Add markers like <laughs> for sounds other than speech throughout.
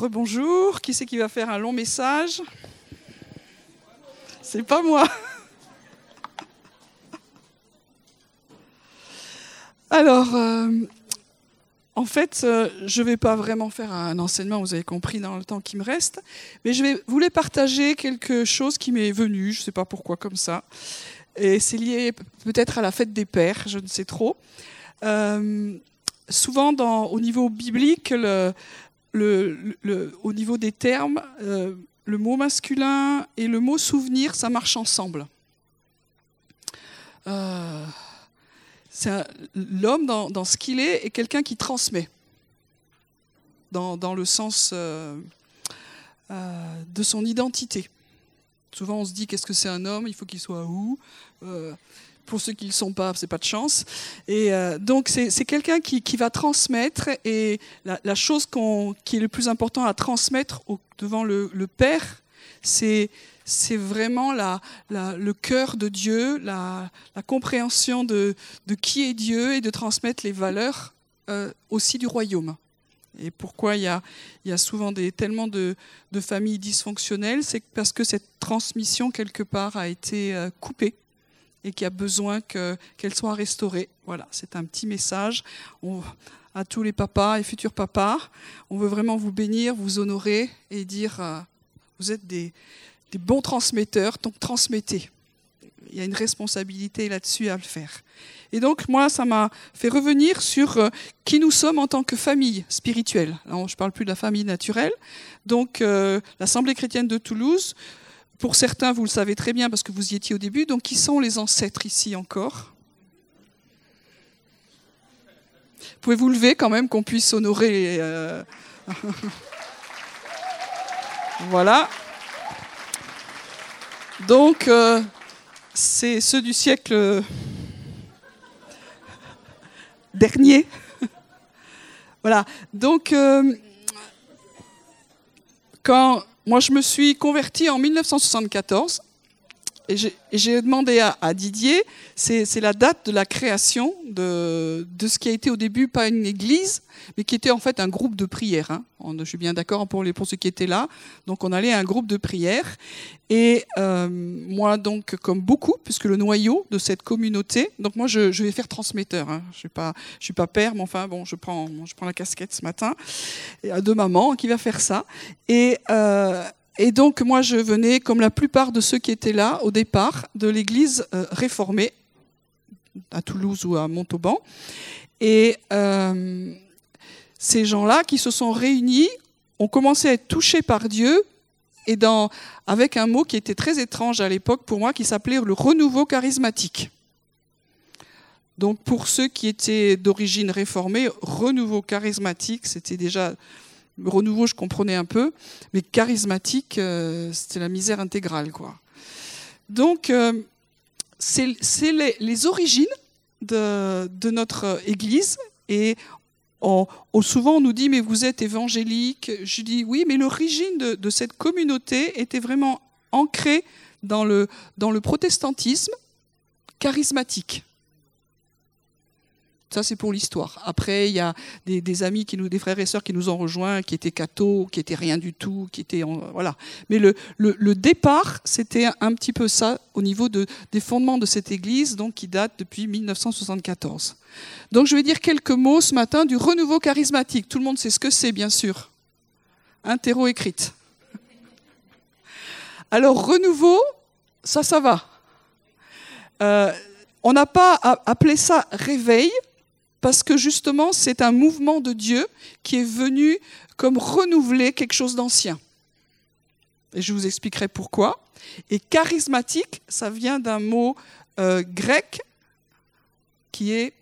rebonjour. Qui c'est qui va faire un long message? C'est pas moi. <laughs> Alors, euh, en fait, euh, je ne vais pas vraiment faire un enseignement, vous avez compris dans le temps qui me reste, mais je vais voulais partager quelque chose qui m'est venu, je ne sais pas pourquoi comme ça, et c'est lié peut-être à la fête des pères, je ne sais trop. Euh, souvent, au niveau biblique, au niveau des termes, euh, le mot masculin et le mot souvenir, ça marche ensemble. Euh, L'homme, dans, ce qu'il est, est quelqu'un qui transmet, dans, le sens euh, de son identité. Souvent, on se dit qu'est-ce que c'est un homme? Il faut qu'il soit où? Pour ceux qui ne le sont pas, c'est pas de chance. Et euh, donc c'est quelqu'un qui, va transmettre et la, chose qui est le plus important à transmettre devant le, Père, c'est vraiment le cœur de Dieu, la, compréhension de, qui est Dieu et de transmettre les valeurs euh, aussi du royaume. Et pourquoi il y a, souvent des, tellement de, de familles dysfonctionnelles, c'est parce que cette transmission quelque part a été euh, coupée et qui a besoin qu'elle soit restaurée. Voilà, c'est un petit message à tous les papas et futurs papas. On veut vraiment vous bénir, vous honorer et dire euh, vous êtes des, bons transmetteurs, donc transmettez. Il y a une responsabilité là-dessus à le faire. Et donc, moi, ça m'a fait revenir sur euh, qui nous sommes en tant que famille spirituelle. Je ne parle plus de la famille naturelle. Donc, euh, l'Assemblée chrétienne de Toulouse, pour certains, vous le savez très bien parce que vous y étiez au début. Donc, qui sont les ancêtres ici encore? Pouvez vous lever quand même qu'on puisse honorer. Euh, <laughs> voilà. Donc, euh, c'est ceux du siècle <laughs> dernier. <laughs> voilà. Donc, euh, quand moi, je me suis converti en 1974 et j'ai demandé à, Didier, c'est la date de la création de, ce qui a été au début pas une église, mais qui était en fait un groupe de prière. Hein. je suis bien d'accord pour, ceux qui étaient là. Donc on allait à un groupe de prière. Et euh, moi, donc, comme beaucoup, puisque le noyau de cette communauté, donc moi, je, vais faire transmetteur. Hein. Je je suis pas père, mais enfin, bon, je prends, la casquette ce matin de maman qui va faire ça. Et euh, et donc moi je venais, comme la plupart de ceux qui étaient là au départ, de l'église euh, réformée à Toulouse ou à Montauban. Et euh, ces gens-là qui se sont réunis ont commencé à être touchés par Dieu et avec un mot qui était très étrange à l'époque pour moi, qui s'appelait le renouveau charismatique. Donc pour ceux qui étaient d'origine réformée, renouveau charismatique, c'était déjà renouveau, je comprenais un peu, mais charismatique, euh, c'était la misère intégrale, quoi. Donc, euh, c'est les, origines de, notre Église et souvent on nous dit mais vous êtes évangélique. Je dis oui, mais l'origine de, cette communauté était vraiment ancrée dans le protestantisme charismatique. Ça, c'est pour l'histoire. Après, il y a des, amis, qui nous, des frères et sœurs qui nous ont rejoints, qui étaient cathos, qui étaient rien du tout, qui étaient. voilà. Mais le, départ, c'était un petit peu ça au niveau de, des fondements de cette église, donc qui date depuis 1974. Donc, je vais dire quelques mots ce matin du renouveau charismatique. Tout le monde sait ce que c'est, bien sûr. Interro écrite. Alors, renouveau, ça, ça va. Euh, on n'a pas appelé ça réveil, parce que justement, c'est un mouvement de Dieu qui est venu comme renouveler quelque chose d'ancien. Et je vous expliquerai pourquoi. Et charismatique, ça vient d'un mot euh, grec qui est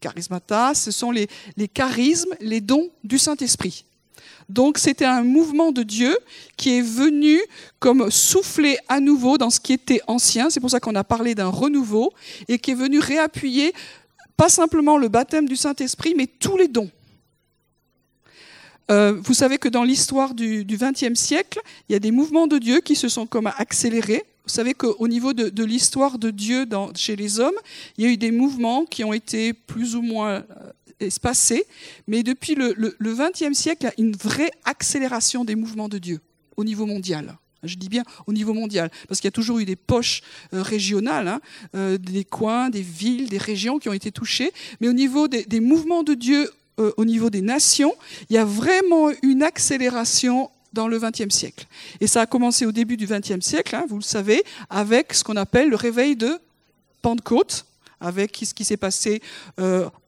charismata, ce sont les, les charismes, les dons du Saint-Esprit. Donc c'était un mouvement de Dieu qui est venu comme souffler à nouveau dans ce qui était ancien, c'est pour ça qu'on a parlé d'un renouveau, et qui est venu réappuyer pas simplement le baptême du Saint-Esprit, mais tous les dons. Euh, vous savez que dans l'histoire du XXe siècle, il y a des mouvements de Dieu qui se sont comme accélérés. Vous savez qu'au niveau de, l'histoire de Dieu chez les hommes, il y a eu des mouvements qui ont été plus ou moins euh, espacé, mais depuis le XXe siècle, il y a une vraie accélération des mouvements de Dieu au niveau mondial. Je dis bien au niveau mondial, parce qu'il y a toujours eu des poches euh, régionales, hein, euh, des coins, des villes, des régions qui ont été touchées, mais au niveau des, mouvements de Dieu, euh, au niveau des nations, il y a vraiment une accélération dans le XXe siècle. Et ça a commencé au début du XXe siècle, hein, vous le savez, avec ce qu'on appelle le réveil de Pentecôte, avec ce qui s'est passé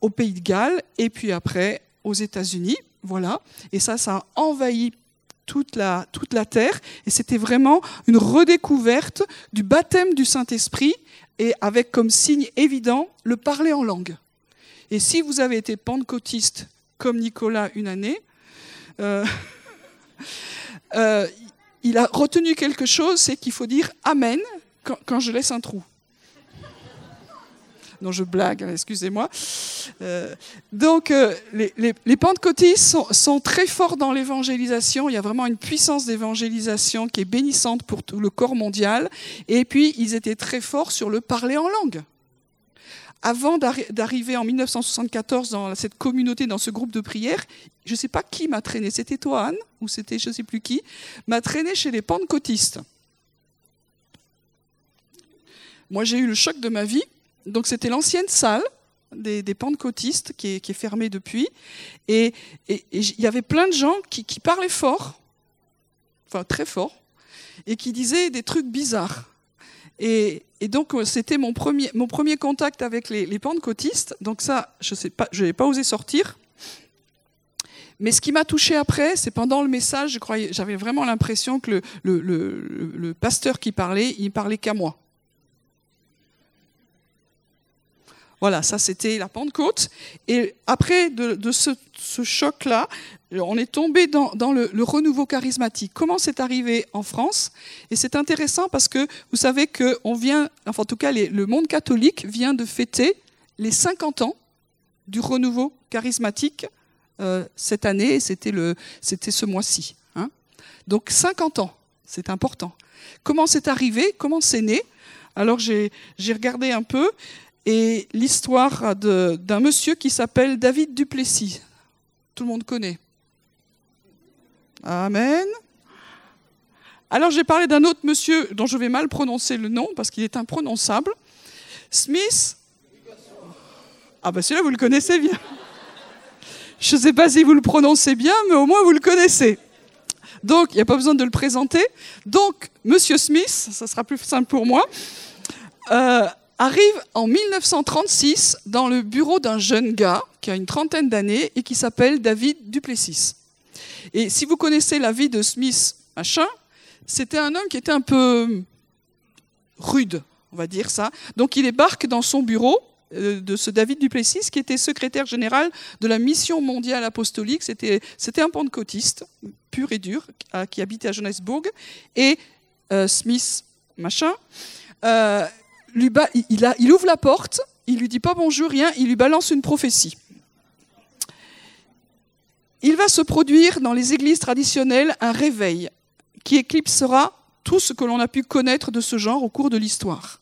au Pays de Galles, et puis après aux États-Unis. Voilà. Et ça, ça a envahi toute la, toute la terre. Et c'était vraiment une redécouverte du baptême du Saint-Esprit et avec comme signe évident le parler en langue. Et si vous avez été pentecôtiste comme Nicolas une année, euh, <laughs> euh, il a retenu quelque chose, c'est qu'il faut dire Amen quand je laisse un trou. Non, je blague, excusez-moi. Euh, donc, euh, les, les, pentecôtistes sont, très forts dans l'évangélisation. Il y a vraiment une puissance d'évangélisation qui est bénissante pour tout le corps mondial. Et puis, ils étaient très forts sur le parler en langue. Avant d'arriver en 1974 dans cette communauté, dans ce groupe de prière, je ne sais pas qui m'a traîné. C'était toi, Anne, ou c'était je ne sais plus qui, m'a traîné chez les pentecôtistes. Moi, j'ai eu le choc de ma vie donc c'était l'ancienne salle des, pentecôtistes qui est, fermée depuis. Et il y avait plein de gens qui, parlaient fort, enfin très fort, et qui disaient des trucs bizarres. Et, donc c'était mon premier, contact avec les, pentecôtistes. Donc ça, je n'ai pas osé sortir. Mais ce qui m'a touché après, c'est pendant le message, je croyais, j'avais vraiment l'impression que le, le, pasteur qui parlait, il parlait qu'à moi. Voilà, ça c'était la Pentecôte. Et après de, ce, choc-là, on est tombé dans, le, renouveau charismatique. Comment c'est arrivé en France? Et c'est intéressant parce que vous savez que on vient, enfin en tout cas le monde catholique vient de fêter les 50 ans du renouveau charismatique euh, cette année, c'était ce mois-ci. Hein. Donc 50 ans, c'est important. Comment c'est arrivé? Comment c'est né? Alors j'ai regardé un peu et l'histoire d'un monsieur qui s'appelle David Duplessis. Tout le monde connaît. Amen. Alors j'ai parlé d'un autre monsieur dont je vais mal prononcer le nom parce qu'il est imprononçable. Smith. Ah ben celui-là vous le connaissez bien. Je ne sais pas si vous le prononcez bien, mais au moins vous le connaissez. Donc il n'y a pas besoin de le présenter. Donc Monsieur Smith, ça sera plus simple pour moi. Euh, arrive en 1936 dans le bureau d'un jeune gars qui a une trentaine d'années et qui s'appelle David Duplessis. Et si vous connaissez la vie de Smith, machin, c'était un homme qui était un peu rude, on va dire ça. Donc il débarque dans son bureau euh, de ce David Duplessis, qui était secrétaire général de la mission mondiale apostolique. C'était, un pentecôtiste, pur et dur, qui habitait à Johannesburg. Et euh, Smith, machin, euh, il, ouvre la porte, il lui dit pas bonjour, rien, il lui balance une prophétie. Il va se produire dans les églises traditionnelles un réveil qui éclipsera tout ce que l'on a pu connaître de ce genre au cours de l'histoire.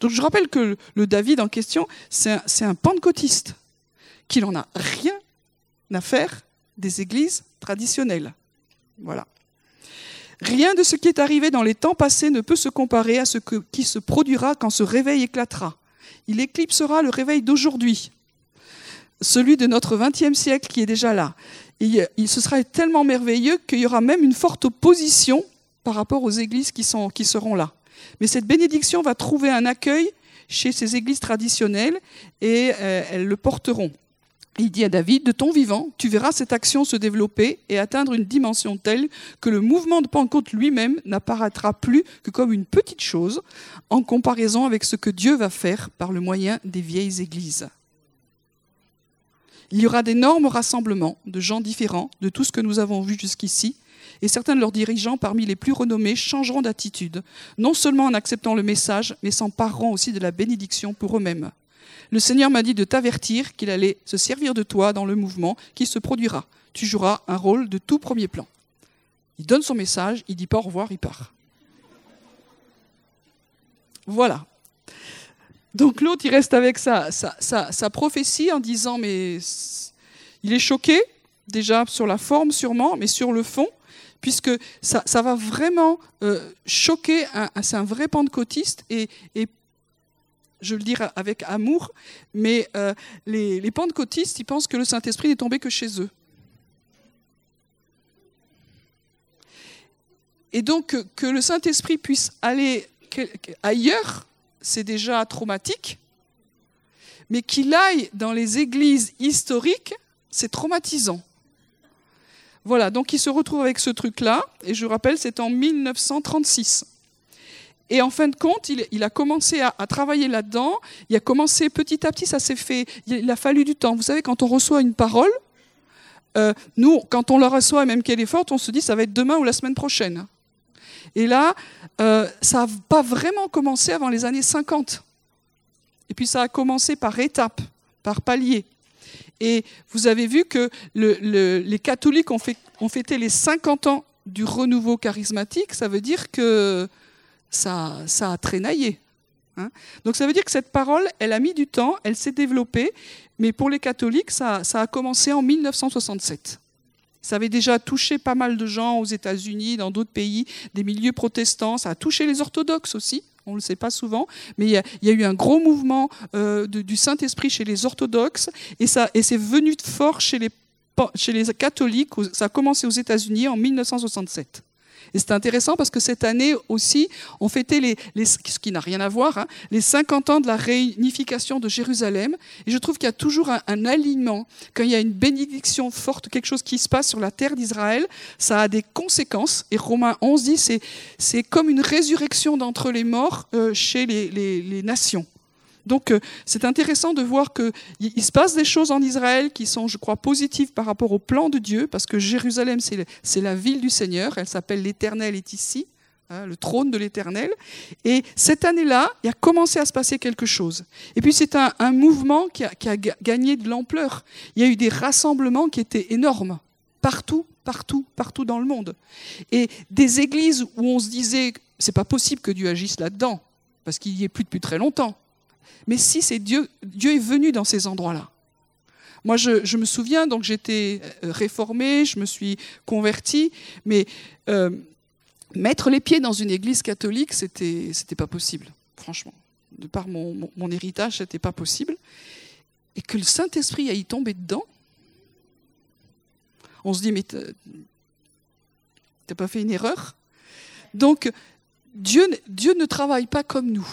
Donc je rappelle que le David en question, c'est un, un pentecôtiste, qu'il n'en a rien à faire des églises traditionnelles. Voilà. Rien de ce qui est arrivé dans les temps passés ne peut se comparer à ce qui se produira quand ce réveil éclatera. Il éclipsera le réveil d'aujourd'hui, celui de notre XXe siècle qui est déjà là. Et il, ce sera tellement merveilleux qu'il y aura même une forte opposition par rapport aux églises qui seront là. Mais cette bénédiction va trouver un accueil chez ces églises traditionnelles et euh, elles le porteront. Il dit à David, de ton vivant, tu verras cette action se développer et atteindre une dimension telle que le mouvement de Pentecôte lui-même n'apparaîtra plus que comme une petite chose en comparaison avec ce que Dieu va faire par le moyen des vieilles églises. Il y aura d'énormes rassemblements de gens différents de tout ce que nous avons vu jusqu'ici, et certains de leurs dirigeants parmi les plus renommés changeront d'attitude, non seulement en acceptant le message, mais s'empareront aussi de la bénédiction pour eux-mêmes le Seigneur m'a dit de t'avertir qu'il allait se servir de toi dans le mouvement qui se produira. Tu joueras un rôle de tout premier plan. Il donne son message, il dit pas au revoir, il part. Voilà. Donc l'autre, il reste avec sa, sa, prophétie en disant, mais il est choqué, déjà sur la forme sûrement, mais sur le fond, puisque ça, va vraiment euh, choquer, c'est un vrai pentecôtiste, et, et je le dis avec amour, mais euh, les, les pentecôtistes, ils pensent que le Saint-Esprit n'est tombé que chez eux. Et donc que le Saint-Esprit puisse aller ailleurs, c'est déjà traumatique, mais qu'il aille dans les églises historiques, c'est traumatisant. Voilà, donc il se retrouve avec ce truc-là, et je rappelle, c'est en 1936. Et en fin de compte, il, a commencé à, travailler là-dedans, il a commencé petit à petit, ça s'est fait, il a fallu du temps. Vous savez, quand on reçoit une parole, euh, nous, quand on la reçoit, même qu'elle est forte, on se dit ça va être demain ou la semaine prochaine. Et là, euh, ça n'a pas vraiment commencé avant les années 50. Et puis ça a commencé par étapes, par paliers. Et vous avez vu que les catholiques ont, fêté les 50 ans du renouveau charismatique, ça veut dire que ça, a traînaillé. Hein. Donc ça veut dire que cette parole, elle a mis du temps, elle s'est développée, mais pour les catholiques, ça a commencé en 1967. Ça avait déjà touché pas mal de gens aux États-Unis, dans d'autres pays, des milieux protestants. Ça a touché les orthodoxes aussi. On ne le sait pas souvent, mais il y a, eu un gros mouvement euh, du Saint-Esprit chez les orthodoxes et, ça, et c'est venu fort chez les catholiques. Ça a commencé aux États-Unis en 1967. Et c'est intéressant parce que cette année aussi, on fêtait les, ce qui n'a rien à voir, hein, les 50 ans de la réunification de Jérusalem. Et je trouve qu'il y a toujours un, alignement. Quand il y a une bénédiction forte, quelque chose qui se passe sur la terre d'Israël, ça a des conséquences. Et Romains 11 dit c'est c'est comme une résurrection d'entre les morts euh, chez les, les, les nations. Donc euh, c'est intéressant de voir qu'il se passe des choses en Israël qui sont, je crois, positives par rapport au plan de Dieu, parce que Jérusalem, c'est la ville du Seigneur, elle s'appelle l'Éternel est ici, hein, le trône de l'Éternel. Et cette année-là, il a commencé à se passer quelque chose. Et puis c'est un, mouvement qui a, qui a gagné de l'ampleur. Il y a eu des rassemblements qui étaient énormes, partout, partout, partout dans le monde. Et des églises où on se disait, c'est pas possible que Dieu agisse là-dedans, parce qu'il y est plus depuis très longtemps. Mais si c'est Dieu, Dieu est venu dans ces endroits-là. Moi, je, me souviens, donc j'étais euh, réformée, je me suis convertie, mais euh, mettre les pieds dans une église catholique, c'était c'était pas possible, franchement. De par mon, mon, héritage, c'était pas possible. Et que le Saint-Esprit aille tomber dedans, on se dit, mais t'as pas fait une erreur? Donc, Dieu ne travaille pas comme nous.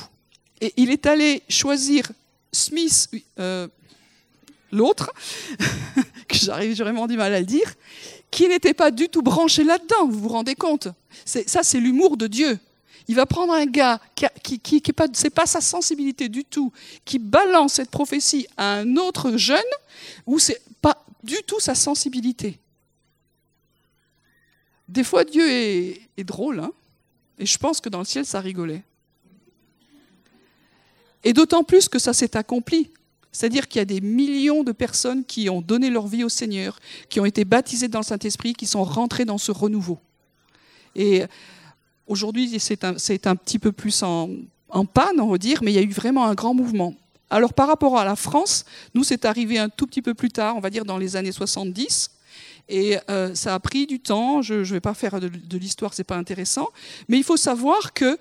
Et il est allé choisir Smith, euh, l'autre, <laughs> que j'arrive vraiment du mal à le dire, qui n'était pas du tout branché là-dedans, vous vous rendez compte Ça, c'est l'humour de Dieu. Il va prendre un gars qui, qui, pas, sa sensibilité du tout, qui balance cette prophétie à un autre jeune, où c'est pas du tout sa sensibilité. Des fois, Dieu est, est drôle, hein et je pense que dans le ciel, ça rigolait. Et d'autant plus que ça s'est accompli. C'est-à-dire qu'il y a des millions de personnes qui ont donné leur vie au Seigneur, qui ont été baptisées dans le Saint-Esprit, qui sont rentrées dans ce renouveau. Et aujourd'hui, c'est un, petit peu plus en, panne, on va dire, mais il y a eu vraiment un grand mouvement. Alors par rapport à la France, nous, c'est arrivé un tout petit peu plus tard, on va dire dans les années 70. Et euh, ça a pris du temps. Je ne vais pas faire de, de l'histoire, c'est pas intéressant. Mais il faut savoir que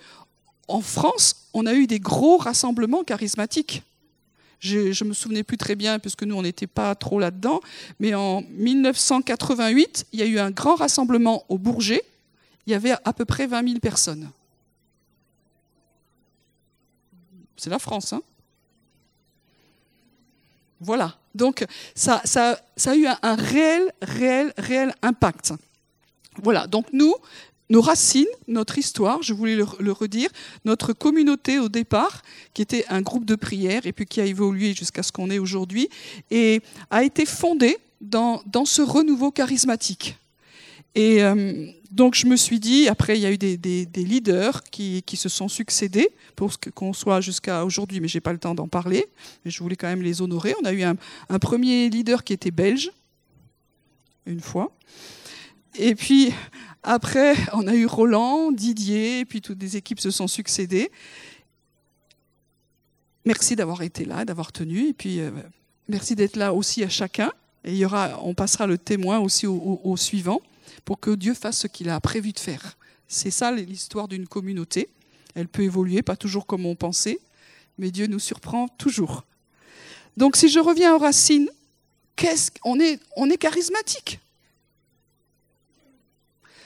en France, on a eu des gros rassemblements charismatiques. Je ne me souvenais plus très bien, puisque nous, on n'était pas trop là-dedans, mais en 1988, il y a eu un grand rassemblement au Bourget. Il y avait à peu près 20 000 personnes. C'est la France, hein Voilà. Donc, ça, ça, a eu un réel, réel, réel impact. Voilà. Donc, nous, nos racines, notre histoire, je voulais le, redire, notre communauté au départ, qui était un groupe de prière et puis qui a évolué jusqu'à ce qu'on est aujourd'hui, et a été fondée dans, dans ce renouveau charismatique. Et euh, donc je me suis dit, après il y a eu des, des, leaders qui, qui, se sont succédés pour qu'on soit jusqu'à aujourd'hui, mais j'ai pas le temps d'en parler, mais je voulais quand même les honorer. On a eu un, un premier leader qui était belge, une fois. Et puis après, on a eu Roland, Didier, et puis toutes les équipes se sont succédées. merci d'avoir été là, d'avoir tenu. Et puis, euh, merci d'être là aussi à chacun. Et il y aura, on passera le témoin aussi au suivant pour que Dieu fasse ce qu'il a prévu de faire. C'est ça l'histoire d'une communauté. Elle peut évoluer, pas toujours comme on pensait, mais Dieu nous surprend toujours. Donc si je reviens aux racines, qu'est-ce qu'on est, on est charismatique.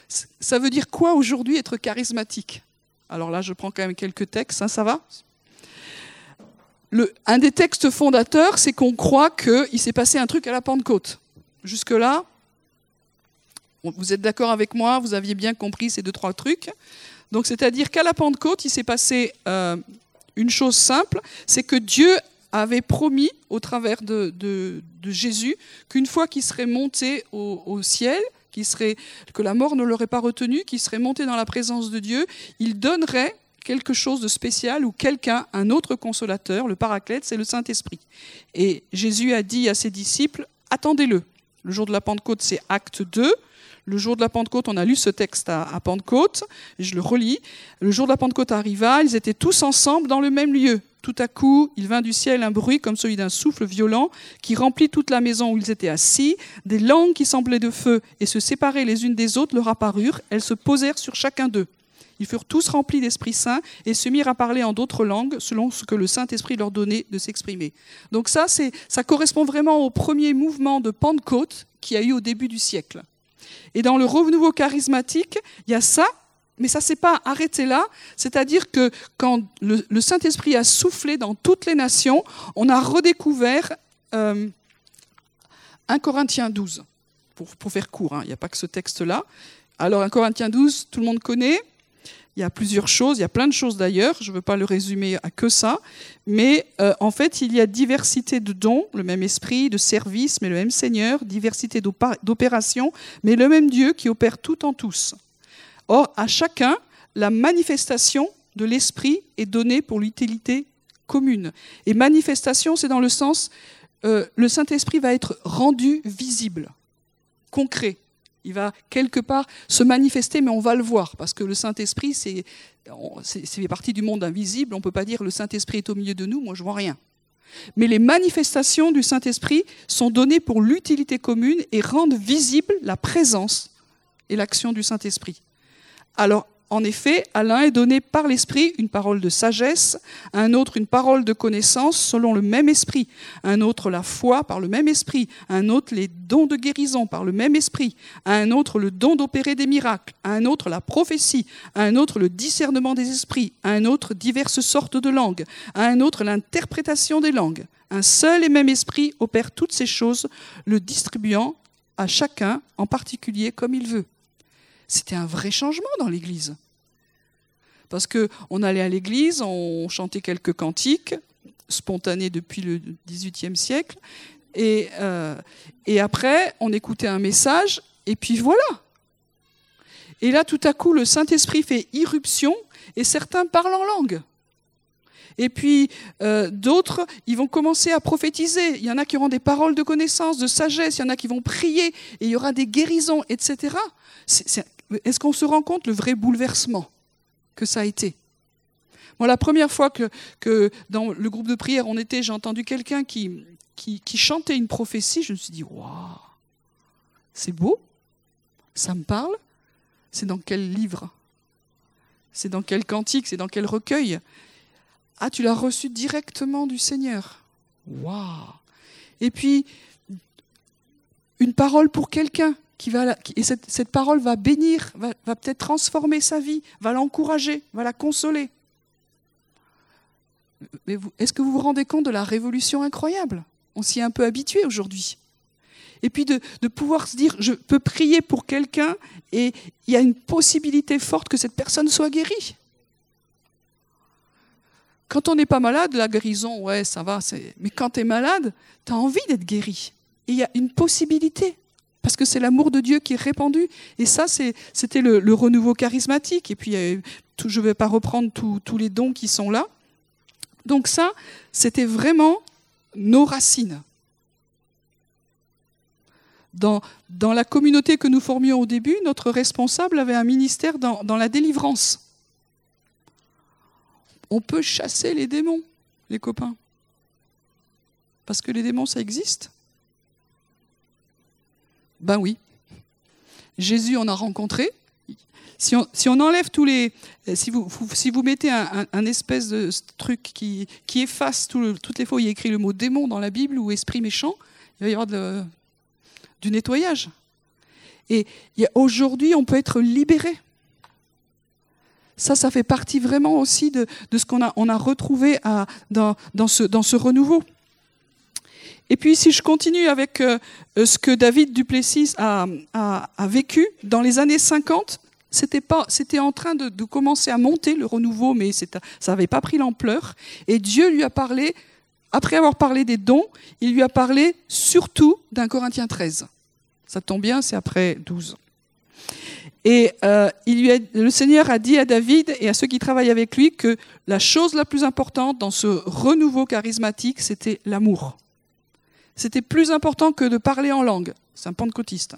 Ça veut dire quoi aujourd'hui être charismatique? Alors là, je prends quand même quelques textes, hein, ça va? Un des textes fondateurs, c'est qu'on croit qu'il s'est passé un truc à la Pentecôte. Jusque-là, vous êtes d'accord avec moi, vous aviez bien compris ces deux, trois trucs. Donc, c'est-à-dire qu'à la Pentecôte, il s'est passé euh, une chose simple, c'est que Dieu avait promis au travers de, Jésus qu'une fois qu'il serait monté au, ciel, que la mort ne l'aurait pas retenu, qu'il serait monté dans la présence de Dieu, il donnerait quelque chose de spécial ou quelqu'un, un autre consolateur, le paraclète, c'est le Saint-Esprit. Et Jésus a dit à ses disciples, attendez-le. Le jour de la Pentecôte, c'est acte 2. Le jour de la Pentecôte, on a lu ce texte à, Pentecôte, je le relis. Le jour de la Pentecôte arriva, ils étaient tous ensemble dans le même lieu. Tout à coup, il vint du ciel un bruit comme celui d'un souffle violent qui remplit toute la maison où ils étaient assis. Des langues qui semblaient de feu et se séparaient les unes des autres leur apparurent. Elles se posèrent sur chacun d'eux. Ils furent tous remplis d'Esprit Saint et se mirent à parler en d'autres langues selon ce que le Saint-Esprit leur donnait de s'exprimer. Donc ça, ça correspond vraiment au premier mouvement de Pentecôte qui a eu au début du siècle. Et dans le renouveau charismatique, il y a ça, mais ça ne s'est pas arrêté là. C'est-à-dire que quand le, Saint-Esprit a soufflé dans toutes les nations, on a redécouvert euh, 1 Corinthiens 12, pour, faire court, hein. il n'y a pas que ce texte-là. Alors 1 Corinthiens 12, tout le monde connaît. Il y a plusieurs choses, il y a plein de choses d'ailleurs, je ne veux pas le résumer à que ça, mais euh, en fait, il y a diversité de dons, le même esprit, de service, mais le même Seigneur, diversité d'opérations, mais le même Dieu qui opère tout en tous. Or, à chacun, la manifestation de l'esprit est donnée pour l'utilité commune. Et manifestation, c'est dans le sens, euh, le Saint-Esprit va être rendu visible, concret. Il va quelque part se manifester, mais on va le voir, parce que le Saint-Esprit, c'est, fait partie du monde invisible. On ne peut pas dire le Saint-Esprit est au milieu de nous, moi je vois rien. Mais les manifestations du Saint-Esprit sont données pour l'utilité commune et rendent visible la présence et l'action du Saint-Esprit. Alors, en effet, à l'un est donné par l'Esprit une parole de sagesse, à un autre une parole de connaissance selon le même Esprit, à un autre la foi par le même Esprit, à un autre les dons de guérison par le même Esprit, à un autre le don d'opérer des miracles, à un autre la prophétie, à un autre le discernement des esprits, à un autre diverses sortes de langues, à un autre l'interprétation des langues. Un seul et même Esprit opère toutes ces choses, le distribuant à chacun en particulier comme il veut. C'était un vrai changement dans l'Église. Parce qu'on allait à l'Église, on chantait quelques cantiques, spontanés depuis le XVIIIe siècle, et, euh, et après, on écoutait un message, et puis voilà. Et là, tout à coup, le Saint-Esprit fait irruption, et certains parlent en langue. Et puis euh, d'autres, ils vont commencer à prophétiser. Il y en a qui auront des paroles de connaissance, de sagesse, il y en a qui vont prier, et il y aura des guérisons, etc. Est-ce qu'on se rend compte le vrai bouleversement que ça a été? Moi, la première fois que, dans le groupe de prière on était, j'ai entendu quelqu'un qui, qui, chantait une prophétie, je me suis dit, waouh, c'est beau, ça me parle. C'est dans quel livre C'est dans quel cantique C'est dans quel recueil Ah, tu l'as reçu directement du Seigneur. Waouh Et puis, une parole pour quelqu'un et cette, parole va bénir, va, peut-être transformer sa vie, va l'encourager, va la consoler. Mais est-ce que vous vous rendez compte de la révolution incroyable? On s'y est un peu habitué aujourd'hui. Et puis de, de, pouvoir se dire, je peux prier pour quelqu'un et il y a une possibilité forte que cette personne soit guérie. Quand on n'est pas malade, la guérison, ouais, ça va. Mais quand tu es malade, tu as envie d'être guéri. Et il y a une possibilité parce que c'est l'amour de Dieu qui est répandu. Et ça, c'était le, renouveau charismatique. Et puis, je ne vais pas reprendre tous les dons qui sont là. Donc ça, c'était vraiment nos racines. Dans, la communauté que nous formions au début, notre responsable avait un ministère dans la délivrance. On peut chasser les démons. les copains Parce que les démons, ça existe Ben oui. Jésus en a rencontré. Si on, si on enlève tous les. Si vous, si vous mettez un, espèce de truc qui, qui efface toutes les fois où il y a écrit le mot démon dans la Bible ou esprit méchant, il va y avoir de, du nettoyage. Et aujourd'hui, on peut être libéré. Ça, ça fait partie vraiment aussi de, ce qu'on a, on a retrouvé à, dans, dans, ce, dans ce renouveau. Et puis, si je continue avec euh, ce que David Duplessis a, a, a vécu dans les années 50, c'était pas, c'était en train de, de, commencer à monter le renouveau, mais ça n'avait pas pris l'ampleur. Et Dieu lui a parlé, après avoir parlé des dons, il lui a parlé surtout d'un Corinthiens 13. Ça tombe bien, c'est après 12. Et euh, il lui a, le Seigneur a dit à David et à ceux qui travaillent avec lui que la chose la plus importante dans ce renouveau charismatique, c'était l'amour. C'était plus important que de parler en langue. C'est un pentecôtiste.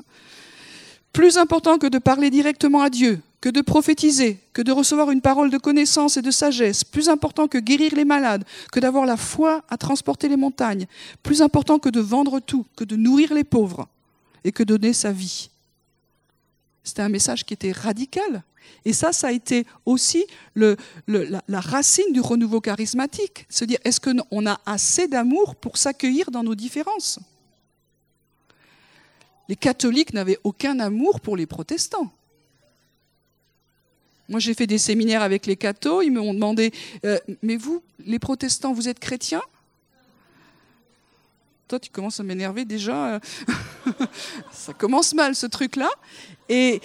Plus important que de parler directement à Dieu, que de prophétiser, que de recevoir une parole de connaissance et de sagesse, plus important que guérir les malades, que d'avoir la foi à transporter les montagnes, plus important que de vendre tout, que de nourrir les pauvres et que donner sa vie. C'était un message qui était radical. Et ça, ça a été aussi la, racine du renouveau charismatique. Se dire, est-ce qu'on a assez d'amour pour s'accueillir dans nos différences? Les catholiques n'avaient aucun amour pour les protestants. Moi, j'ai fait des séminaires avec les cathos, ils m'ont demandé, euh, mais vous, les protestants, vous êtes chrétiens? Toi, tu commences à m'énerver déjà. Euh. <laughs> ça commence mal, ce truc-là. Et,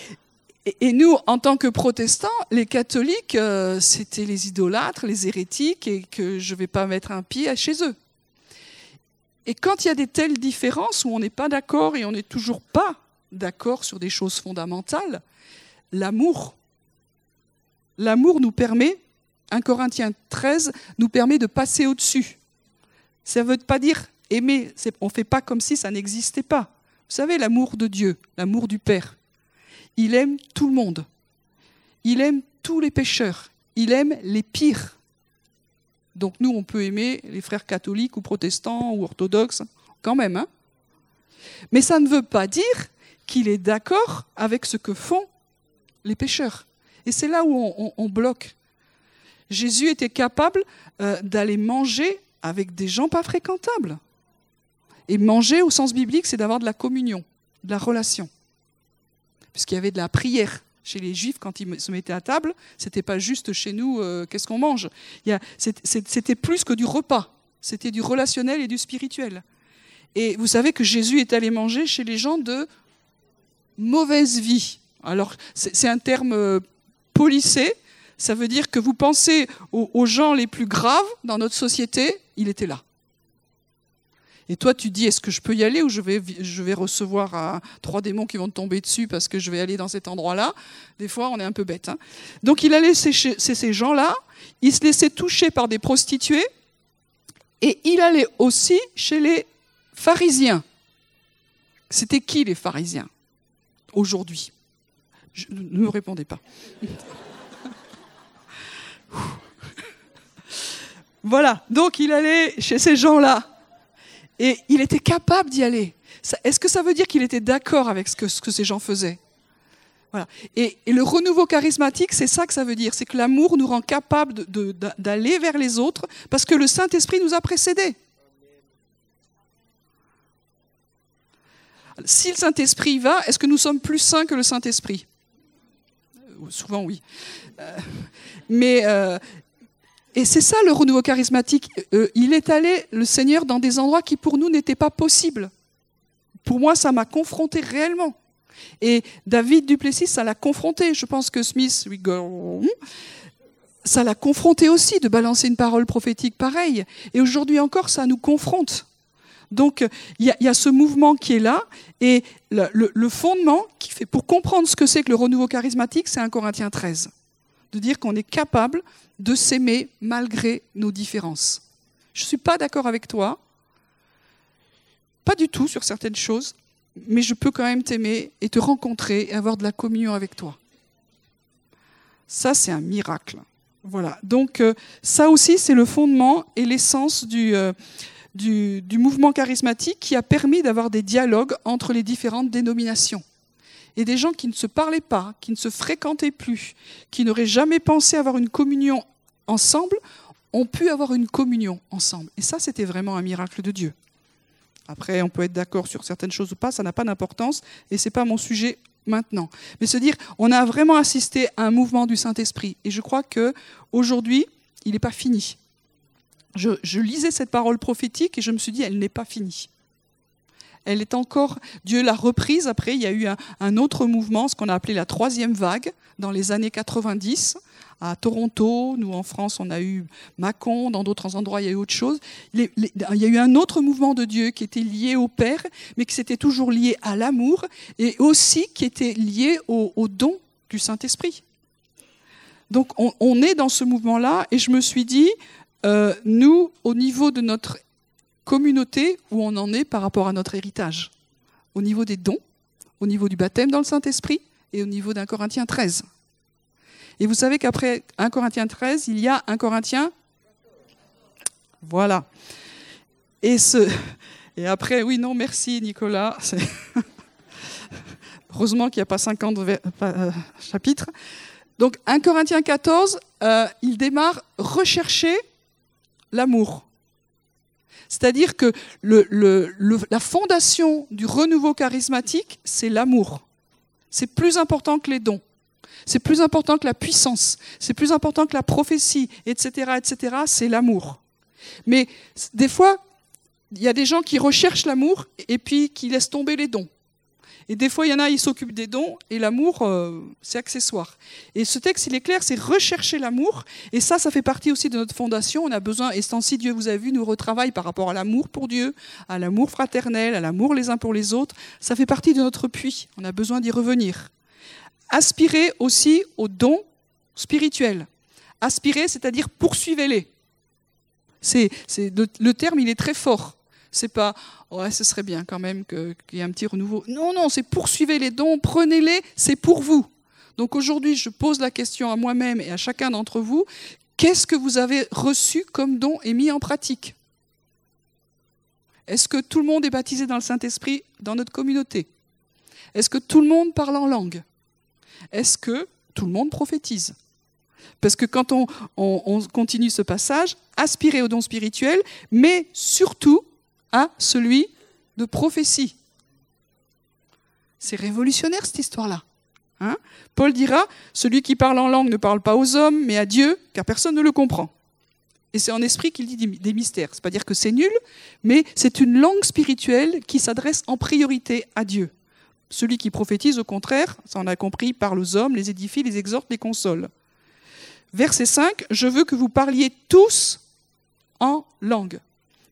et, nous, en tant que protestants, les catholiques, euh, c'était les idolâtres, les hérétiques, et que je ne vais pas mettre un pied chez eux. Et quand il y a des telles différences où on n'est pas d'accord et on n'est toujours pas d'accord sur des choses fondamentales, l'amour, l'amour nous permet, 1 Corinthiens 13 nous permet de passer au-dessus. Ça ne veut pas dire aimer, on ne fait pas comme si ça n'existait pas. Vous savez, l'amour de Dieu, l'amour du Père, il aime tout le monde. Il aime tous les pécheurs. Il aime les pires. Donc nous, on peut aimer les frères catholiques ou protestants ou orthodoxes, quand même. Hein Mais ça ne veut pas dire qu'il est d'accord avec ce que font les pécheurs. Et c'est là où on, bloque. Jésus était capable euh, d'aller manger avec des gens pas fréquentables. Et manger au sens biblique, c'est d'avoir de la communion, de la relation puisqu'il y avait de la prière chez les Juifs quand ils se mettaient à table. C'était pas juste chez nous, euh, qu'est-ce qu'on mange C'était plus que du repas. C'était du relationnel et du spirituel. Et vous savez que Jésus est allé manger chez les gens de mauvaise vie. Alors, c'est un terme euh, policé. Ça veut dire que vous pensez aux gens les plus graves dans notre société, il était là. Et toi, tu dis, est-ce que je peux y aller ou je vais, je recevoir euh, trois démons qui vont tomber dessus parce que je vais aller dans cet endroit-là? Des fois, on est un peu bête. Hein. Donc, il allait chez, ces gens-là, il se laissait toucher par des prostituées, et il allait aussi chez les pharisiens. C'était qui les pharisiens aujourd'hui? Ne me répondez pas. <laughs> voilà, donc il allait chez ces gens-là. Et il était capable d'y aller. Est-ce que ça veut dire qu'il était d'accord avec ce que, ce que, ces gens faisaient? Voilà. Et, le renouveau charismatique, c'est ça que ça veut dire. C'est que l'amour nous rend capable d'aller vers les autres parce que le Saint-Esprit nous a précédés. Si le Saint-Esprit va, est-ce que nous sommes plus saints que le Saint-Esprit? Euh, Souvent oui. Euh, mais euh, et c'est ça le renouveau charismatique. Euh, il est allé, le Seigneur, dans des endroits qui pour nous n'étaient pas possibles. Pour moi, ça m'a confronté réellement. Et David Duplessis, ça l'a confronté. Je pense que Smith, ça l'a confronté aussi de balancer une parole prophétique pareille. Et aujourd'hui encore, ça nous confronte. Donc, il y, a ce mouvement qui est là, et le, le fondement qui fait, pour comprendre ce que c'est que le renouveau charismatique, c'est un Corinthiens 13. De dire qu'on est capable de s'aimer malgré nos différences. Je ne suis pas d'accord avec toi, pas du tout sur certaines choses, mais je peux quand même t'aimer et te rencontrer et avoir de la communion avec toi. Ça, c'est un miracle. Voilà, donc euh, ça aussi c'est le fondement et l'essence euh, du, mouvement charismatique qui a permis d'avoir des dialogues entre les différentes dénominations. Et des gens qui ne se parlaient pas, qui ne se fréquentaient plus, qui n'auraient jamais pensé avoir une communion ensemble, ont pu avoir une communion ensemble. Et ça c'était vraiment un miracle de Dieu. Après, on peut être d'accord sur certaines choses ou pas, ça n'a pas d'importance, et ce n'est pas mon sujet maintenant. Mais se dire, on a vraiment assisté à un mouvement du Saint-Esprit. Et je crois que aujourd'hui, il n'est pas fini. Je, lisais cette parole prophétique et je me suis dit, elle n'est pas finie. Elle est encore, Dieu l'a reprise. Après, il y a eu un autre mouvement, ce qu'on a appelé la troisième vague, dans les années 90, à Toronto, nous en France, on a eu Mâcon, dans d'autres endroits, il y a eu autre chose. il y a eu un autre mouvement de Dieu qui était lié au Père, mais qui s'était toujours lié à l'amour, et aussi qui était lié au, don du Saint-Esprit. Donc on, est dans ce mouvement-là, et je me suis dit, euh, nous, au niveau de notre communauté, où on en est par rapport à notre héritage, au niveau des dons, au niveau du baptême dans le Saint-Esprit, et au niveau d'un Corinthiens 13. Et vous savez qu'après 1 Corinthiens 13, il y a 1 Corinthiens Voilà. Et, ce... et après, oui, non, merci Nicolas. <laughs> Heureusement qu'il n'y a pas 50 euh, chapitres. Donc 1 Corinthiens 14, euh, il démarre rechercher l'amour. C'est-à-dire que la fondation du renouveau charismatique, c'est l'amour. C'est plus important que les dons. C'est plus important que la puissance, c'est plus important que la prophétie, etc., etc. C'est l'amour. Mais des fois, il y a des gens qui recherchent l'amour et puis qui laissent tomber les dons. Et des fois, il y en a, ils s'occupent des dons et l'amour, euh, c'est accessoire. Et ce texte, il est clair, c'est rechercher l'amour. Et ça, ça fait partie aussi de notre fondation. On a besoin, et si Dieu vous a vu, nous retravaille par rapport à l'amour pour Dieu, à l'amour fraternel, à l'amour les uns pour les autres. Ça fait partie de notre puits. On a besoin d'y revenir. Aspirez aussi aux dons spirituels. Aspirez, c'est-à-dire poursuivez-les. C'est, le, terme, il est très fort. C'est pas, ouais, ce serait bien quand même qu'il y ait un petit renouveau. Non, non, c'est poursuivez les dons, prenez-les, c'est pour vous. Donc aujourd'hui, je pose la question à moi-même et à chacun d'entre vous, qu'est-ce que vous avez reçu comme don et mis en pratique? Est-ce que tout le monde est baptisé dans le Saint-Esprit dans notre communauté? Est-ce que tout le monde parle en langue? Est-ce que tout le monde prophétise? Parce que quand on, continue ce passage, aspirer au don spirituel, mais surtout à celui de prophétie. C'est révolutionnaire cette histoire-là. Hein Paul dira, celui qui parle en langue ne parle pas aux hommes, mais à Dieu, car personne ne le comprend. Et c'est en esprit qu'il dit des mystères. C'est pas dire que c'est nul, mais c'est une langue spirituelle qui s'adresse en priorité à Dieu. Celui qui prophétise, au contraire, ça on a compris, parle aux hommes, les édifie, les exhorte, les console. Verset 5, je veux que vous parliez tous en langue.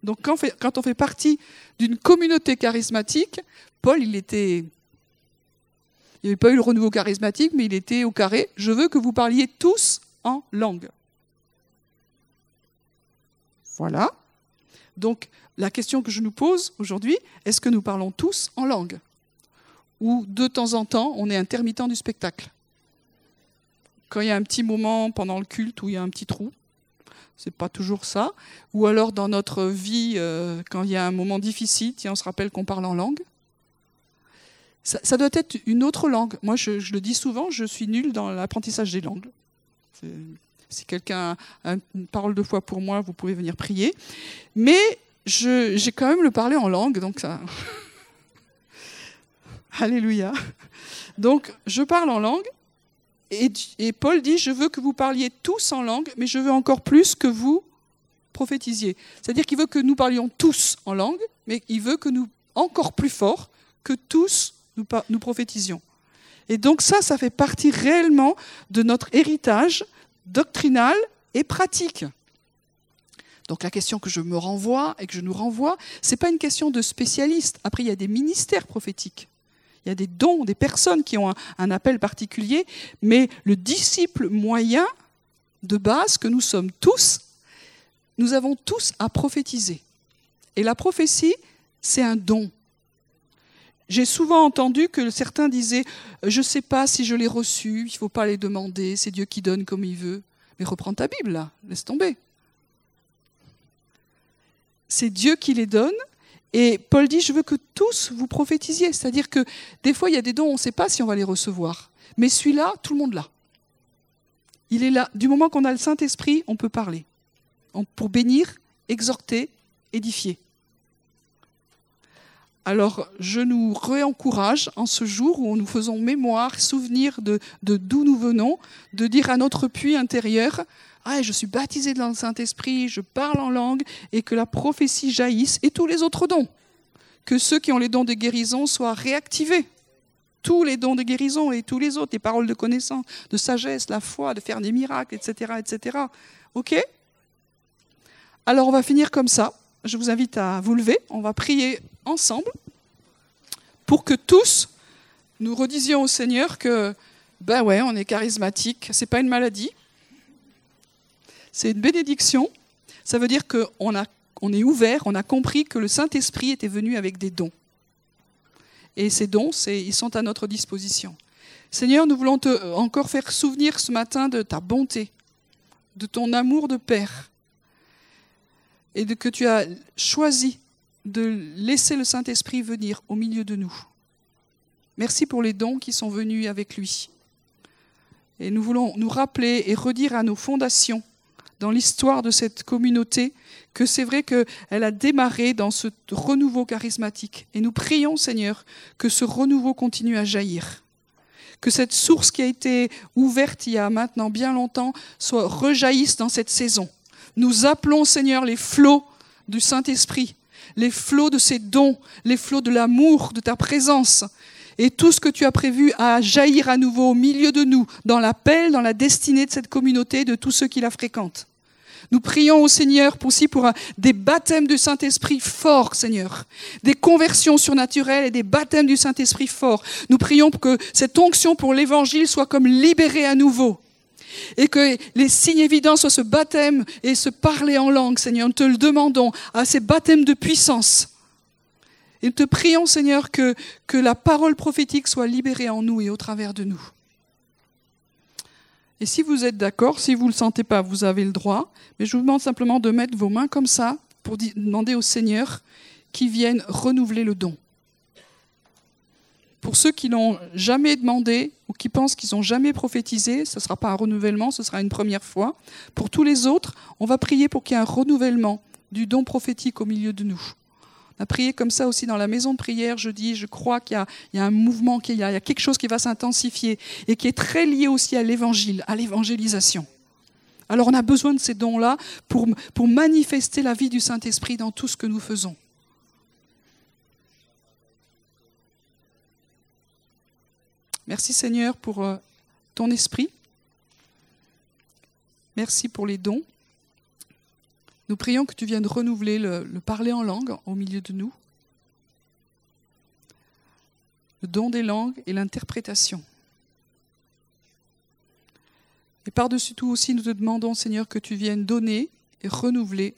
Donc quand on fait, partie d'une communauté charismatique, Paul, il était... Il n'y avait pas eu le renouveau charismatique, mais il était au carré. Je veux que vous parliez tous en langue. Voilà. Donc la question que je nous pose aujourd'hui, est-ce que nous parlons tous en langue? Où de temps en temps, on est intermittent du spectacle? Quand il y a un petit moment pendant le culte où il y a un petit trou, c'est pas toujours ça. Ou alors dans notre vie, euh, quand il y a un moment difficile, on se rappelle qu'on parle en langue. Ça, doit être une autre langue. Moi, je, le dis souvent, je suis nul dans l'apprentissage des langues. Si quelqu'un a une parole de foi pour moi, vous pouvez venir prier. Mais j'ai quand même le parler en langue, donc. <laughs> Alléluia. Donc, je parle en langue. Et, Paul dit, je veux que vous parliez tous en langue, mais je veux encore plus que vous prophétisiez. C'est-à-dire qu'il veut que nous parlions tous en langue, mais il veut que nous, encore plus fort, que tous nous, nous prophétisions. Et donc ça, ça fait partie réellement de notre héritage doctrinal et pratique. Donc la question que je me renvoie et que je nous renvoie, c'est pas une question de spécialiste. Après, il y a des ministères prophétiques. Il y a des dons, des personnes qui ont un, appel particulier, mais le disciple moyen de base que nous sommes tous, nous avons tous à prophétiser. Et la prophétie, c'est un don. J'ai souvent entendu que certains disaient Je ne sais pas si je l'ai reçu, il ne faut pas les demander, c'est Dieu qui donne comme il veut. Mais reprends ta Bible laisse tomber. C'est Dieu qui les donne. Et Paul dit, je veux que tous vous prophétisiez. C'est-à-dire que des fois, il y a des dons, on ne sait pas si on va les recevoir. Mais celui-là, tout le monde l'a. Il est là. Du moment qu'on a le Saint-Esprit, on peut parler. Pour bénir, exhorter, édifier. Alors, je nous réencourage en ce jour où nous faisons mémoire, souvenir de d'où nous venons, de dire à notre puits intérieur, ah, je suis baptisé dans le Saint-Esprit, je parle en langue, et que la prophétie jaillisse, et tous les autres dons. Que ceux qui ont les dons de guérison soient réactivés. Tous les dons de guérison et tous les autres, les paroles de connaissance, de sagesse, la foi, de faire des miracles, etc. etc. OK? Alors on va finir comme ça je vous invite à vous lever. On va prier ensemble pour que tous nous redisions au Seigneur que, ben ouais, on est charismatique. C'est pas une maladie. C'est une bénédiction. Ça veut dire qu'on est ouvert, on a compris que le Saint-Esprit était venu avec des dons. Et ces dons, ils sont à notre disposition. Seigneur, nous voulons te encore faire souvenir ce matin de ta bonté, de ton amour de Père, et de, que tu as choisi de laisser le Saint-Esprit venir au milieu de nous. Merci pour les dons qui sont venus avec lui. Et nous voulons nous rappeler et redire à nos fondations dans l'histoire de cette communauté que c'est vrai qu'elle a démarré dans ce renouveau charismatique. Et nous prions, Seigneur, que ce renouveau continue à jaillir. Que cette source qui a été ouverte il y a maintenant bien longtemps soit rejaillisse dans cette saison nous appelons, Seigneur, les flots du Saint-Esprit, les flots de ces dons, les flots de l'amour, de ta présence, et tout ce que tu as prévu à jaillir à nouveau au milieu de nous, dans l'appel, dans la destinée de cette communauté, de tous ceux qui la fréquentent. Nous prions au Seigneur aussi pour des baptêmes du Saint-Esprit forts, Seigneur. Des conversions surnaturelles et des baptêmes du Saint-Esprit forts. Nous prions pour que cette onction pour l'évangile soit comme libérée à nouveau et que les signes évidents soient ce baptême et ce parler en langue, Seigneur. Nous te le demandons à ces baptêmes de puissance. Et nous te prions, Seigneur, que, la parole prophétique soit libérée en nous et au travers de nous. Et si vous êtes d'accord, si vous ne le sentez pas, vous avez le droit, mais je vous demande simplement de mettre vos mains comme ça pour demander au Seigneur qu'il vienne renouveler le don. Pour ceux qui n'ont jamais demandé ou qui pensent qu'ils n'ont jamais prophétisé, ce ne sera pas un renouvellement, ce sera une première fois. Pour tous les autres, on va prier pour qu'il y ait un renouvellement du don prophétique au milieu de nous. On a prié comme ça aussi dans la maison de prière. Je dis, je crois qu'il y, a un mouvement, qu'il y, a quelque chose qui va s'intensifier et qui est très lié aussi à l'évangile, à l'évangélisation. Alors on a besoin de ces dons-là pour, pour manifester la vie du Saint-Esprit dans tout ce que nous faisons. Merci Seigneur pour euh, ton esprit. Merci pour les dons. Nous prions que tu viennes renouveler le, parler en langue au milieu de nous, le don des langues et l'interprétation. Et par-dessus tout aussi, nous te demandons, Seigneur, que tu viennes donner et renouveler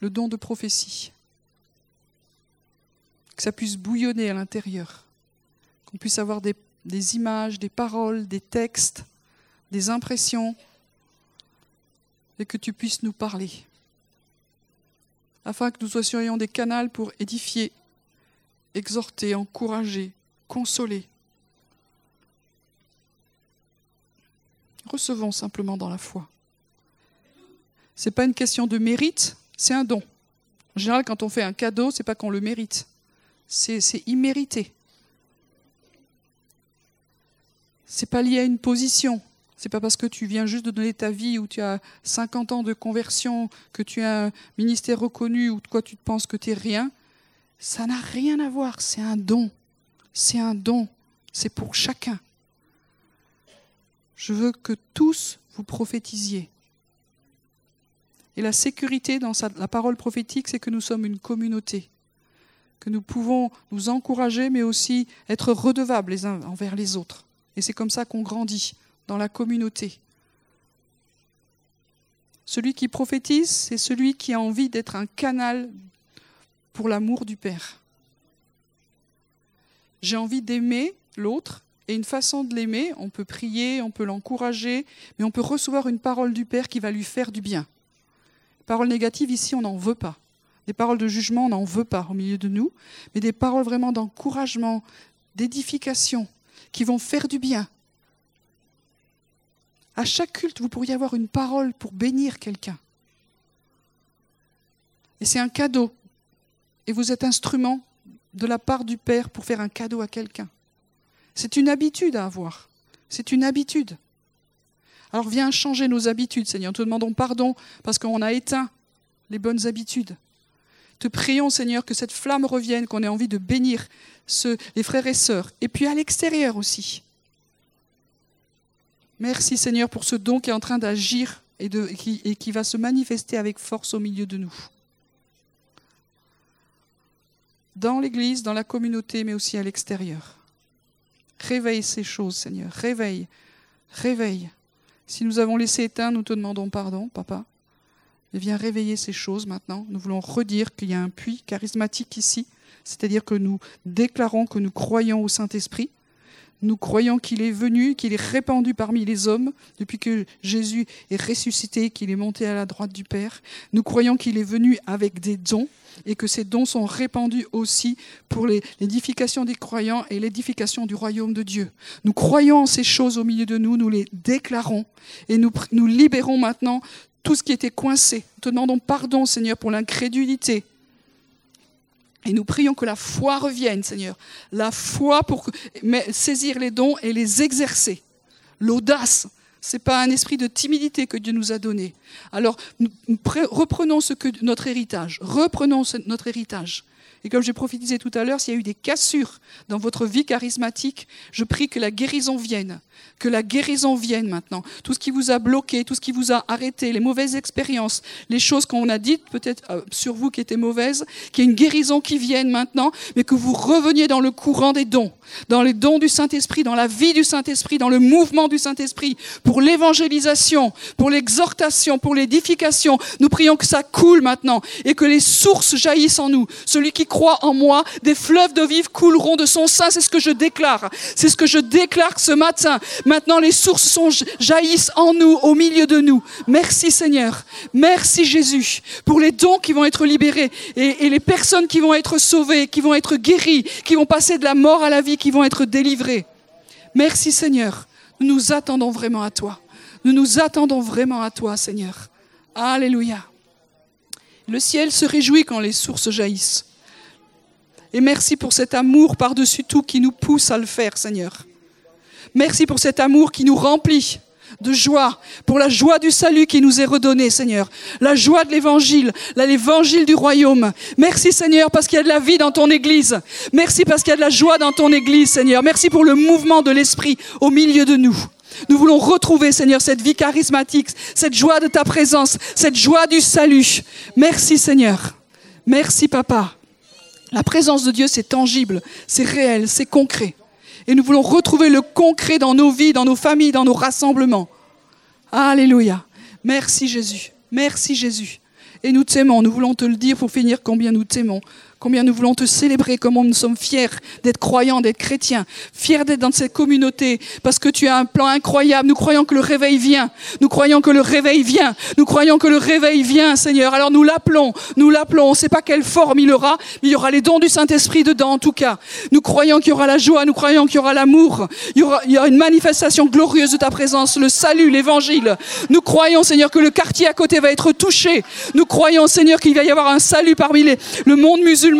le don de prophétie, que ça puisse bouillonner à l'intérieur. Qu'on puisse avoir des, images, des paroles, des textes, des impressions, que tu puisses nous parler, afin que nous soyons des canaux pour édifier, exhorter, encourager, consoler. Recevons simplement dans la foi. Ce n'est pas une question de mérite, c'est un don. En général, quand on fait un cadeau, ce n'est pas qu'on le mérite, c'est immérité. C'est pas lié à une position. C'est pas parce que tu viens juste de donner ta vie ou tu as 50 ans de conversion, que tu as un ministère reconnu ou de quoi tu te penses que tu es rien. Ça n'a rien à voir. C'est un don. C'est un don. C'est pour chacun. Je veux que tous vous prophétisiez. Et la sécurité dans la parole prophétique, c'est que nous sommes une communauté, que nous pouvons nous encourager, mais aussi être redevables les uns envers les autres. Et c'est comme ça qu'on grandit dans la communauté. Celui qui prophétise, c'est celui qui a envie d'être un canal pour l'amour du Père. J'ai envie d'aimer l'autre Et une façon de l'aimer, on peut prier, on peut l'encourager, mais on peut recevoir une parole du Père qui va lui faire du bien. Paroles négatives, ici, on n'en veut pas. Des paroles de jugement, on n'en veut pas au milieu de nous, mais des paroles vraiment d'encouragement, d'édification, qui vont faire du bien. À chaque culte, vous pourriez avoir une parole pour bénir quelqu'un. Et c'est un cadeau. Et vous êtes instrument de la part du Père pour faire un cadeau à quelqu'un. C'est une habitude à avoir. C'est une habitude. Alors viens changer nos habitudes, Seigneur. Te demandons pardon parce qu'on a éteint les bonnes habitudes. Te prions, Seigneur, que cette flamme revienne, qu'on ait envie de bénir les frères et sœurs. Et puis à l'extérieur aussi. Merci, Seigneur, pour ce don qui est en train d'agir et, qui va se manifester avec force au milieu de nous. Dans l'Église, dans la communauté, mais aussi à l'extérieur. Réveille ces choses, Seigneur. Réveille. Réveille. Si nous avons laissé éteindre, nous te demandons pardon, papa. Et viens réveiller ces choses maintenant. Nous voulons redire qu'il y a un puits charismatique ici, c'est-à-dire que nous déclarons que nous croyons au Saint-Esprit. Nous croyons qu'il est venu, qu'il est répandu parmi les hommes depuis que Jésus est ressuscité, qu'il est monté à la droite du Père. Nous croyons qu'il est venu avec des dons et que ces dons sont répandus aussi pour l'édification des croyants et l'édification du royaume de Dieu. Nous croyons en ces choses au milieu de nous, nous les déclarons et nous, libérons maintenant tout ce qui était coincé. Nous te demandons pardon, Seigneur, pour l'incrédulité. Et nous prions que la foi revienne, Seigneur. La foi pour saisir les dons et les exercer. L'audace, ce n'est pas un esprit de timidité que Dieu nous a donné. Alors, reprenons ce que notre héritage, reprenons notre héritage. Et comme j'ai prophétisé tout à l'heure, s'il y a eu des cassures dans votre vie charismatique, je prie que la guérison vienne, que la guérison vienne maintenant. Tout ce qui vous a bloqué, tout ce qui vous a arrêté, les mauvaises expériences, les choses qu'on a dites peut-être euh, sur vous qui étaient mauvaises, qu'il y ait une guérison qui vienne maintenant, mais que vous reveniez dans le courant des dons, dans les dons du Saint-Esprit, dans la vie du Saint-Esprit, dans le mouvement du Saint-Esprit, pour l'évangélisation, pour l'exhortation, pour l'édification. Nous prions que ça coule maintenant et que les sources jaillissent en nous. Celui qui croit en moi, des fleuves de vie couleront de son sein. C'est ce que je déclare. C'est ce que je déclare ce matin. Maintenant, les sources sont, jaillissent en nous, au milieu de nous. Merci Seigneur. Merci Jésus pour les dons qui vont être libérés et, et les personnes qui vont être sauvées, qui vont être guéries, qui vont passer de la mort à la vie, qui vont être délivrées. Merci Seigneur. Nous nous attendons vraiment à toi. Nous nous attendons vraiment à toi, Seigneur. Alléluia. Le ciel se réjouit quand les sources jaillissent. Et merci pour cet amour par-dessus tout qui nous pousse à le faire, Seigneur. Merci pour cet amour qui nous remplit de joie, pour la joie du salut qui nous est redonnée, Seigneur. La joie de l'évangile, l'évangile du royaume. Merci, Seigneur, parce qu'il y a de la vie dans ton église. Merci parce qu'il y a de la joie dans ton église, Seigneur. Merci pour le mouvement de l'esprit au milieu de nous. Nous voulons retrouver, Seigneur, cette vie charismatique, cette joie de ta présence, cette joie du salut. Merci, Seigneur. Merci, Papa. La présence de Dieu, c'est tangible, c'est réel, c'est concret. Et nous voulons retrouver le concret dans nos vies, dans nos familles, dans nos rassemblements. Alléluia. Merci Jésus. Merci Jésus. Et nous t'aimons. Nous voulons te le dire pour finir combien nous t'aimons. Combien nous voulons te célébrer, comment nous sommes fiers d'être croyants, d'être chrétiens, fiers d'être dans cette communauté, parce que tu as un plan incroyable. Nous croyons que le réveil vient. Nous croyons que le réveil vient. Nous croyons que le réveil vient, Seigneur. Alors nous l'appelons, nous l'appelons. On ne sait pas quelle forme il aura, mais il y aura les dons du Saint-Esprit dedans, en tout cas. Nous croyons qu'il y aura la joie, nous croyons qu'il y aura l'amour. Il y aura, une manifestation glorieuse de ta présence, le salut, l'évangile. Nous croyons, Seigneur, que le quartier à côté va être touché. Nous croyons, Seigneur, qu'il va y avoir un salut parmi les, le monde musulman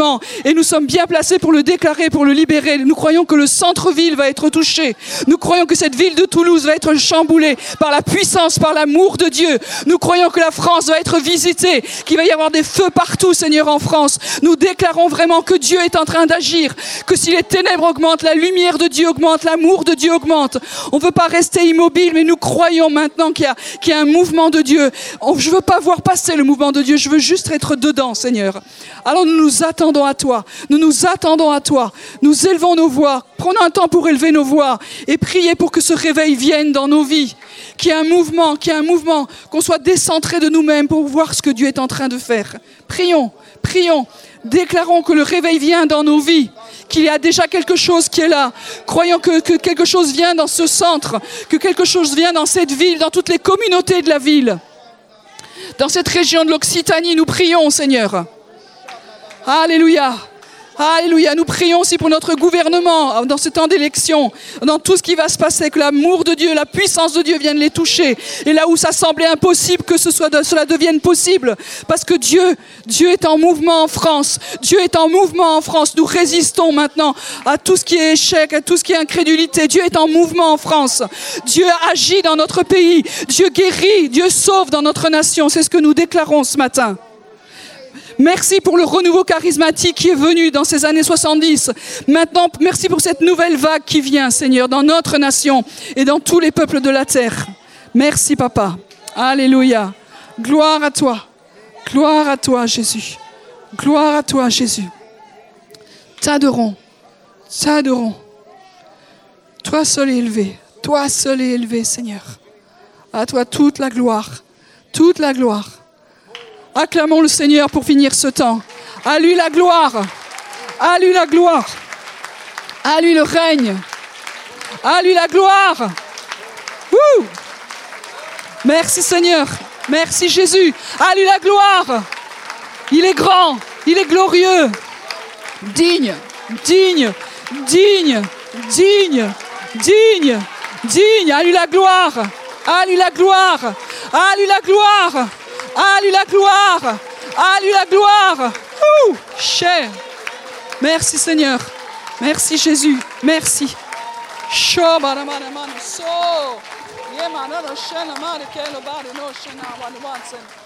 et nous sommes bien placés pour le déclarer, pour le libérer. Nous croyons que le centre-ville va être touché. Nous croyons que cette ville de Toulouse va être chamboulée par la puissance, par l'amour de Dieu. Nous croyons que la France va être visitée, qu'il va y avoir des feux partout, Seigneur, en France. Nous déclarons vraiment que Dieu est en train d'agir, que si les ténèbres augmentent, la lumière de Dieu augmente, l'amour de Dieu augmente. On ne veut pas rester immobile, mais nous croyons maintenant qu'il y, a un mouvement de Dieu. Je ne veux pas voir passer le mouvement de Dieu, je veux juste être dedans, Seigneur. Alors nous nous attendons attendons à toi. Nous nous attendons à toi. Nous élevons nos voix. Prenons un temps pour élever nos voix et prier pour que ce réveil vienne dans nos vies. Qu'il y ait un mouvement, qu'il y ait un mouvement, qu'on soit décentré de nous-mêmes pour voir ce que Dieu est en train de faire. Prions, prions. Déclarons que le réveil vient dans nos vies, qu'il y a déjà quelque chose qui est là. Croyons que, que quelque chose vient dans ce centre, que quelque chose vient dans cette ville, dans toutes les communautés de la ville. Dans cette région de l'Occitanie, nous prions, Seigneur. Alléluia. Alléluia. Nous prions aussi pour notre gouvernement dans ce temps d'élection, dans tout ce qui va se passer, que l'amour de Dieu, la puissance de Dieu vienne les toucher. Et là où ça semblait impossible, que cela devienne possible. Parce que Dieu, Dieu est en mouvement en France. Dieu est en mouvement en France. Nous résistons maintenant à tout ce qui est échec, à tout ce qui est incrédulité. Dieu est en mouvement en France. Dieu agit dans notre pays. Dieu guérit. Dieu sauve dans notre nation. C'est ce que nous déclarons ce matin. Merci pour le renouveau charismatique qui est venu dans ces années 70. Maintenant, merci pour cette nouvelle vague qui vient, Seigneur, dans notre nation et dans tous les peuples de la terre. Merci, Papa. Alléluia. Gloire à toi. Gloire à toi, Jésus. Gloire à toi, Jésus. T'adorons. T'adorons. Toi seul est élevé. Toi seul est élevé, Seigneur. À toi toute la gloire. Toute la gloire. Acclamons le Seigneur pour finir ce temps. À lui la gloire. À lui la gloire. À lui le règne. À lui la gloire. Merci Seigneur. Merci Jésus. À lui la gloire. Il est grand. Il est glorieux. Digne. Digne. Digne. Digne. Digne. Digne. À lui la gloire. À lui la gloire. À lui la gloire. À la gloire. À la gloire. Ouh, cher. Merci Seigneur. Merci Jésus. Merci.